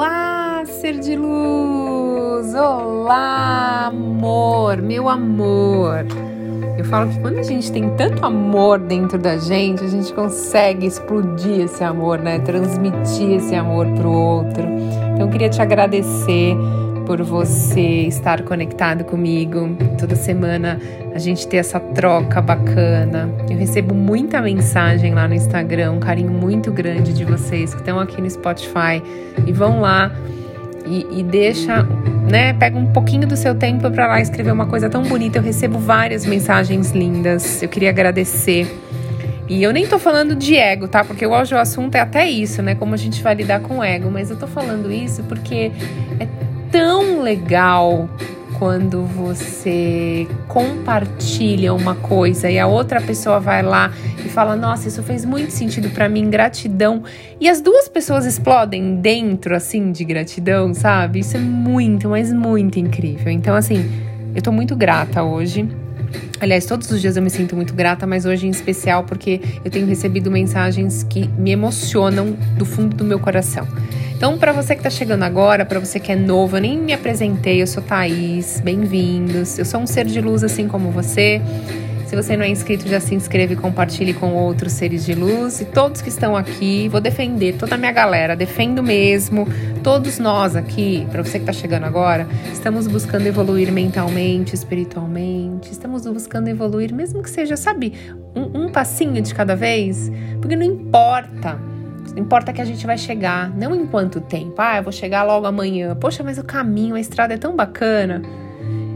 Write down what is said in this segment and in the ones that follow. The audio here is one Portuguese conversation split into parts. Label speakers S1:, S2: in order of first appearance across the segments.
S1: Olá, ser de luz! Olá, amor, meu amor! Eu falo que quando a gente tem tanto amor dentro da gente, a gente consegue explodir esse amor, né? Transmitir esse amor pro outro. Então eu queria te agradecer por você estar conectado comigo. Toda semana a gente ter essa troca bacana. Eu recebo muita mensagem lá no Instagram, um carinho muito grande de vocês que estão aqui no Spotify e vão lá e, e deixa, né? Pega um pouquinho do seu tempo para lá escrever uma coisa tão bonita. Eu recebo várias mensagens lindas. Eu queria agradecer. E eu nem tô falando de ego, tá? Porque hoje o assunto é até isso, né? Como a gente vai lidar com o ego. Mas eu tô falando isso porque é tão legal quando você compartilha uma coisa e a outra pessoa vai lá e fala: Nossa, isso fez muito sentido para mim, gratidão. E as duas pessoas explodem dentro, assim, de gratidão, sabe? Isso é muito, mas muito incrível. Então, assim, eu tô muito grata hoje. Aliás, todos os dias eu me sinto muito grata, mas hoje em especial porque eu tenho recebido mensagens que me emocionam do fundo do meu coração. Então, para você que está chegando agora, para você que é novo, eu nem me apresentei, eu sou Thaís, bem-vindos. Eu sou um ser de luz assim como você. Se você não é inscrito, já se inscreve e compartilhe com outros seres de luz. E todos que estão aqui, vou defender toda a minha galera, defendo mesmo. Todos nós aqui, para você que está chegando agora, estamos buscando evoluir mentalmente, espiritualmente. Estamos buscando evoluir, mesmo que seja, sabe, um, um passinho de cada vez. Porque não importa Importa que a gente vai chegar, não em quanto tempo. Ah, eu vou chegar logo amanhã. Poxa, mas o caminho, a estrada é tão bacana.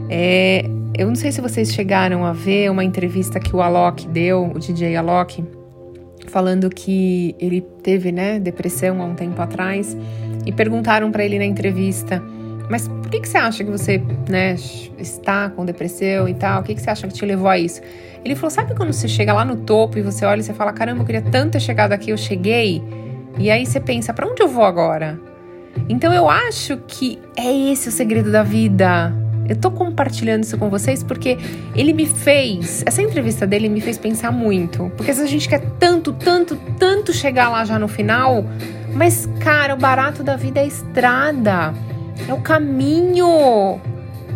S1: É, eu não sei se vocês chegaram a ver uma entrevista que o Alok deu, o DJ Alok, falando que ele teve, né, depressão há um tempo atrás e perguntaram para ele na entrevista: "Mas por que que você acha que você, né, está com depressão e tal? O que que você acha que te levou a isso?" Ele falou: "Sabe quando você chega lá no topo e você olha e você fala: "Caramba, eu queria tanto ter chegado aqui, eu cheguei"?" E aí você pensa, para onde eu vou agora? Então eu acho que é esse o segredo da vida. Eu tô compartilhando isso com vocês porque ele me fez, essa entrevista dele me fez pensar muito. Porque às vezes a gente quer tanto, tanto, tanto chegar lá já no final, mas cara, o barato da vida é a estrada, é o caminho.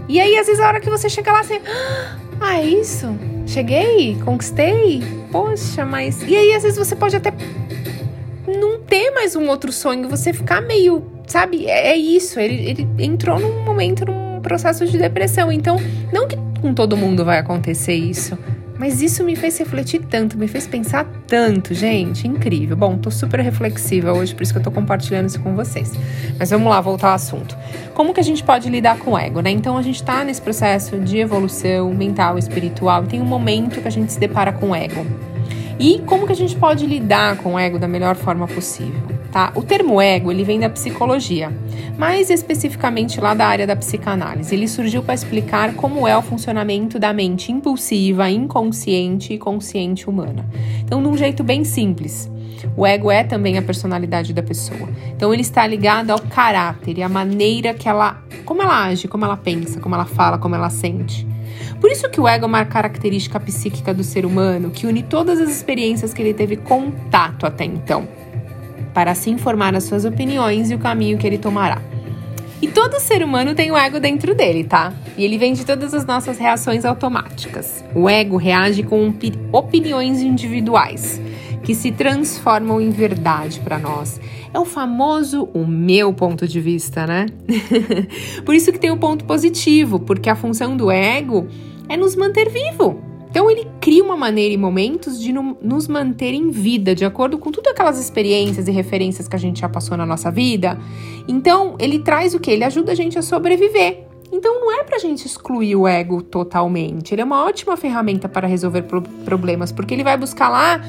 S1: E aí às vezes a hora que você chega lá, você, ah, é isso? Cheguei, conquistei. Poxa, mas e aí às vezes você pode até não ter mais um outro sonho, você ficar meio, sabe? É, é isso. Ele, ele entrou num momento, num processo de depressão. Então, não que com todo mundo vai acontecer isso. Mas isso me fez refletir tanto, me fez pensar tanto, gente, incrível. Bom, tô super reflexiva hoje, por isso que eu tô compartilhando isso com vocês. Mas vamos lá, voltar ao assunto. Como que a gente pode lidar com o ego, né? Então a gente tá nesse processo de evolução mental, espiritual, e tem um momento que a gente se depara com o ego. E como que a gente pode lidar com o ego da melhor forma possível? Tá? O termo ego ele vem da psicologia, mais especificamente lá da área da psicanálise. Ele surgiu para explicar como é o funcionamento da mente impulsiva, inconsciente e consciente humana. Então, de um jeito bem simples, o ego é também a personalidade da pessoa. Então ele está ligado ao caráter e à maneira que ela, como ela age, como ela pensa, como ela fala, como ela sente. Por isso que o ego é uma característica psíquica do ser humano que une todas as experiências que ele teve contato até então, para assim formar as suas opiniões e o caminho que ele tomará. E todo ser humano tem o ego dentro dele, tá? E ele vem de todas as nossas reações automáticas. O ego reage com opiniões individuais que se transformam em verdade para nós. É o famoso o meu ponto de vista, né? Por isso que tem o um ponto positivo, porque a função do ego é nos manter vivo. Então ele cria uma maneira e momentos de no, nos manter em vida, de acordo com todas aquelas experiências e referências que a gente já passou na nossa vida. Então ele traz o que? Ele ajuda a gente a sobreviver. Então não é pra gente excluir o ego totalmente. Ele é uma ótima ferramenta para resolver pro problemas, porque ele vai buscar lá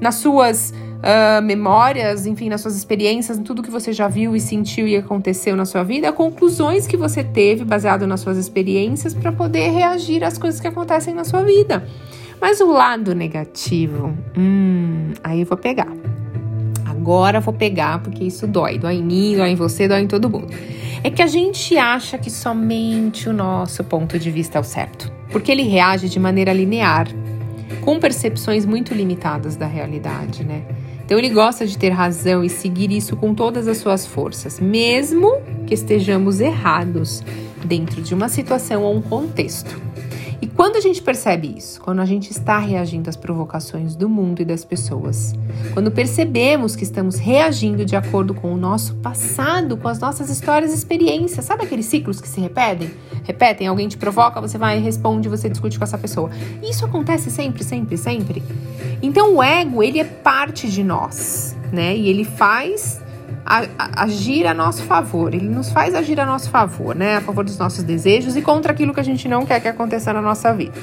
S1: nas suas uh, memórias, enfim, nas suas experiências, em tudo que você já viu e sentiu e aconteceu na sua vida, conclusões que você teve baseado nas suas experiências para poder reagir às coisas que acontecem na sua vida. Mas o lado negativo, hum, aí eu vou pegar. Agora vou pegar porque isso dói, dói em mim, dói em você, dói em todo mundo. É que a gente acha que somente o nosso ponto de vista é o certo, porque ele reage de maneira linear, com percepções muito limitadas da realidade, né? Então ele gosta de ter razão e seguir isso com todas as suas forças, mesmo que estejamos errados dentro de uma situação ou um contexto. E quando a gente percebe isso, quando a gente está reagindo às provocações do mundo e das pessoas, quando percebemos que estamos reagindo de acordo com o nosso passado, com as nossas histórias e experiências, sabe aqueles ciclos que se repetem? Repetem, alguém te provoca, você vai e responde, você discute com essa pessoa. Isso acontece sempre, sempre, sempre. Então o ego, ele é parte de nós, né? E ele faz a, a, agir a nosso favor. Ele nos faz agir a nosso favor, né? A favor dos nossos desejos e contra aquilo que a gente não quer que aconteça na nossa vida.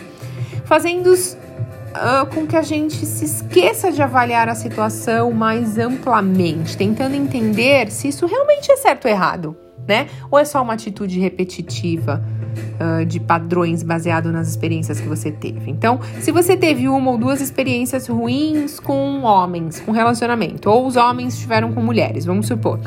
S1: Fazendo uh, com que a gente se esqueça de avaliar a situação mais amplamente, tentando entender se isso realmente é certo ou errado, né? Ou é só uma atitude repetitiva uh, de padrões baseado nas experiências que você teve. Então, se você teve uma ou duas experiências ruins com homens, com relacionamento, ou os homens tiveram com mulheres, vamos supor.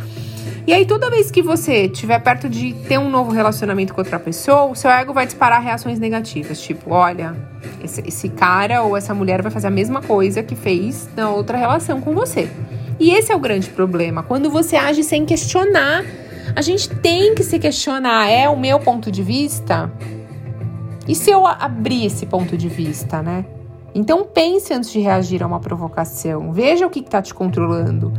S1: E aí, toda vez que você estiver perto de ter um novo relacionamento com outra pessoa, o seu ego vai disparar reações negativas, tipo, olha, esse, esse cara ou essa mulher vai fazer a mesma coisa que fez na outra relação com você. E esse é o grande problema, quando você age sem questionar a gente tem que se questionar: é o meu ponto de vista? E se eu abrir esse ponto de vista, né? Então pense antes de reagir a uma provocação. Veja o que está te controlando.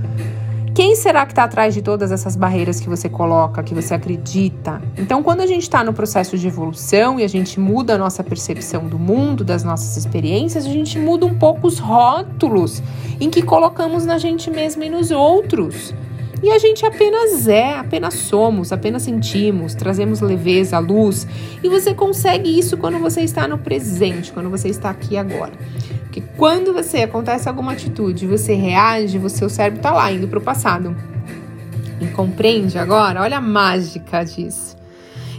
S1: Quem será que está atrás de todas essas barreiras que você coloca, que você acredita? Então, quando a gente está no processo de evolução e a gente muda a nossa percepção do mundo, das nossas experiências, a gente muda um pouco os rótulos em que colocamos na gente mesma e nos outros. E a gente apenas é, apenas somos, apenas sentimos, trazemos leveza, luz. E você consegue isso quando você está no presente, quando você está aqui agora. Porque quando você acontece alguma atitude, você reage, o seu cérebro está lá, indo para o passado. E compreende agora? Olha a mágica disso.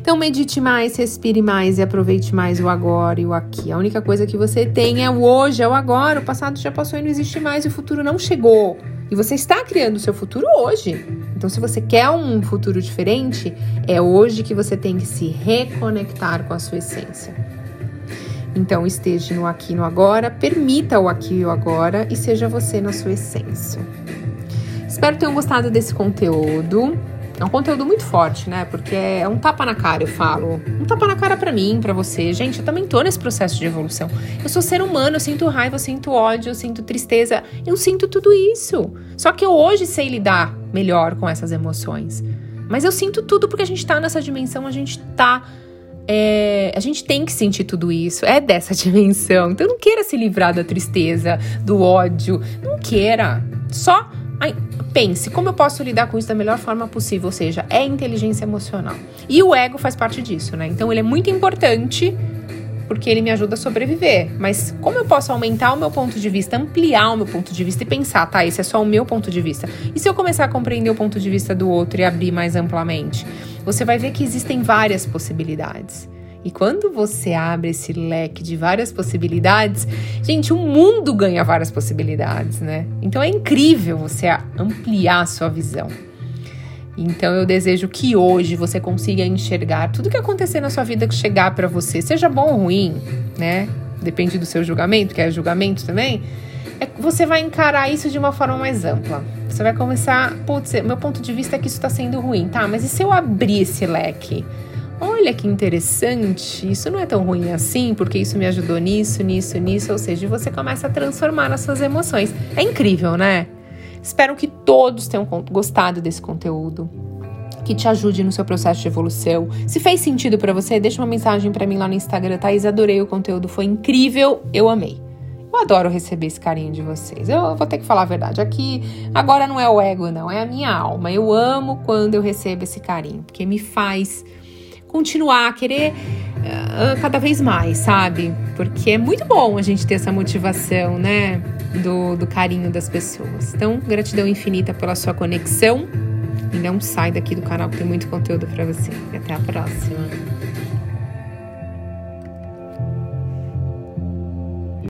S1: Então medite mais, respire mais e aproveite mais o agora e o aqui. A única coisa que você tem é o hoje, é o agora. O passado já passou e não existe mais, o futuro não chegou. E você está criando o seu futuro hoje. Então, se você quer um futuro diferente, é hoje que você tem que se reconectar com a sua essência. Então, esteja no aqui no agora, permita o aqui e o agora e seja você na sua essência. Espero que tenham gostado desse conteúdo. É um conteúdo muito forte, né? Porque é um tapa na cara, eu falo. Um tapa na cara para mim, para você. Gente, eu também tô nesse processo de evolução. Eu sou ser humano, eu sinto raiva, eu sinto ódio, eu sinto tristeza. Eu sinto tudo isso. Só que eu hoje sei lidar melhor com essas emoções. Mas eu sinto tudo porque a gente tá nessa dimensão, a gente tá. É, a gente tem que sentir tudo isso, é dessa dimensão. Então não queira se livrar da tristeza, do ódio, não queira. Só pense, como eu posso lidar com isso da melhor forma possível? Ou seja, é inteligência emocional. E o ego faz parte disso, né? Então ele é muito importante porque ele me ajuda a sobreviver. Mas como eu posso aumentar o meu ponto de vista, ampliar o meu ponto de vista e pensar, tá, esse é só o meu ponto de vista. E se eu começar a compreender o ponto de vista do outro e abrir mais amplamente? Você vai ver que existem várias possibilidades. E quando você abre esse leque de várias possibilidades, gente, o mundo ganha várias possibilidades, né? Então é incrível você ampliar a sua visão. Então eu desejo que hoje você consiga enxergar tudo que acontecer na sua vida que chegar para você, seja bom ou ruim, né? Depende do seu julgamento, que é julgamento também. É, você vai encarar isso de uma forma mais ampla. Você vai começar, putz, meu ponto de vista é que isso está sendo ruim, tá? Mas e se eu abrir esse leque? Olha que interessante, isso não é tão ruim assim, porque isso me ajudou nisso, nisso, nisso. Ou seja, você começa a transformar as suas emoções. É incrível, né? Espero que todos tenham gostado desse conteúdo. Que te ajude no seu processo de evolução. Se fez sentido para você, deixa uma mensagem para mim lá no Instagram, Thaís. Adorei o conteúdo, foi incrível, eu amei. Eu adoro receber esse carinho de vocês. Eu vou ter que falar a verdade. Aqui, agora não é o ego, não, é a minha alma. Eu amo quando eu recebo esse carinho, porque me faz continuar, a querer uh, cada vez mais, sabe? Porque é muito bom a gente ter essa motivação, né? Do, do carinho das pessoas. Então, gratidão infinita pela sua conexão. E não sai daqui do canal que tem muito conteúdo para você. E até a próxima.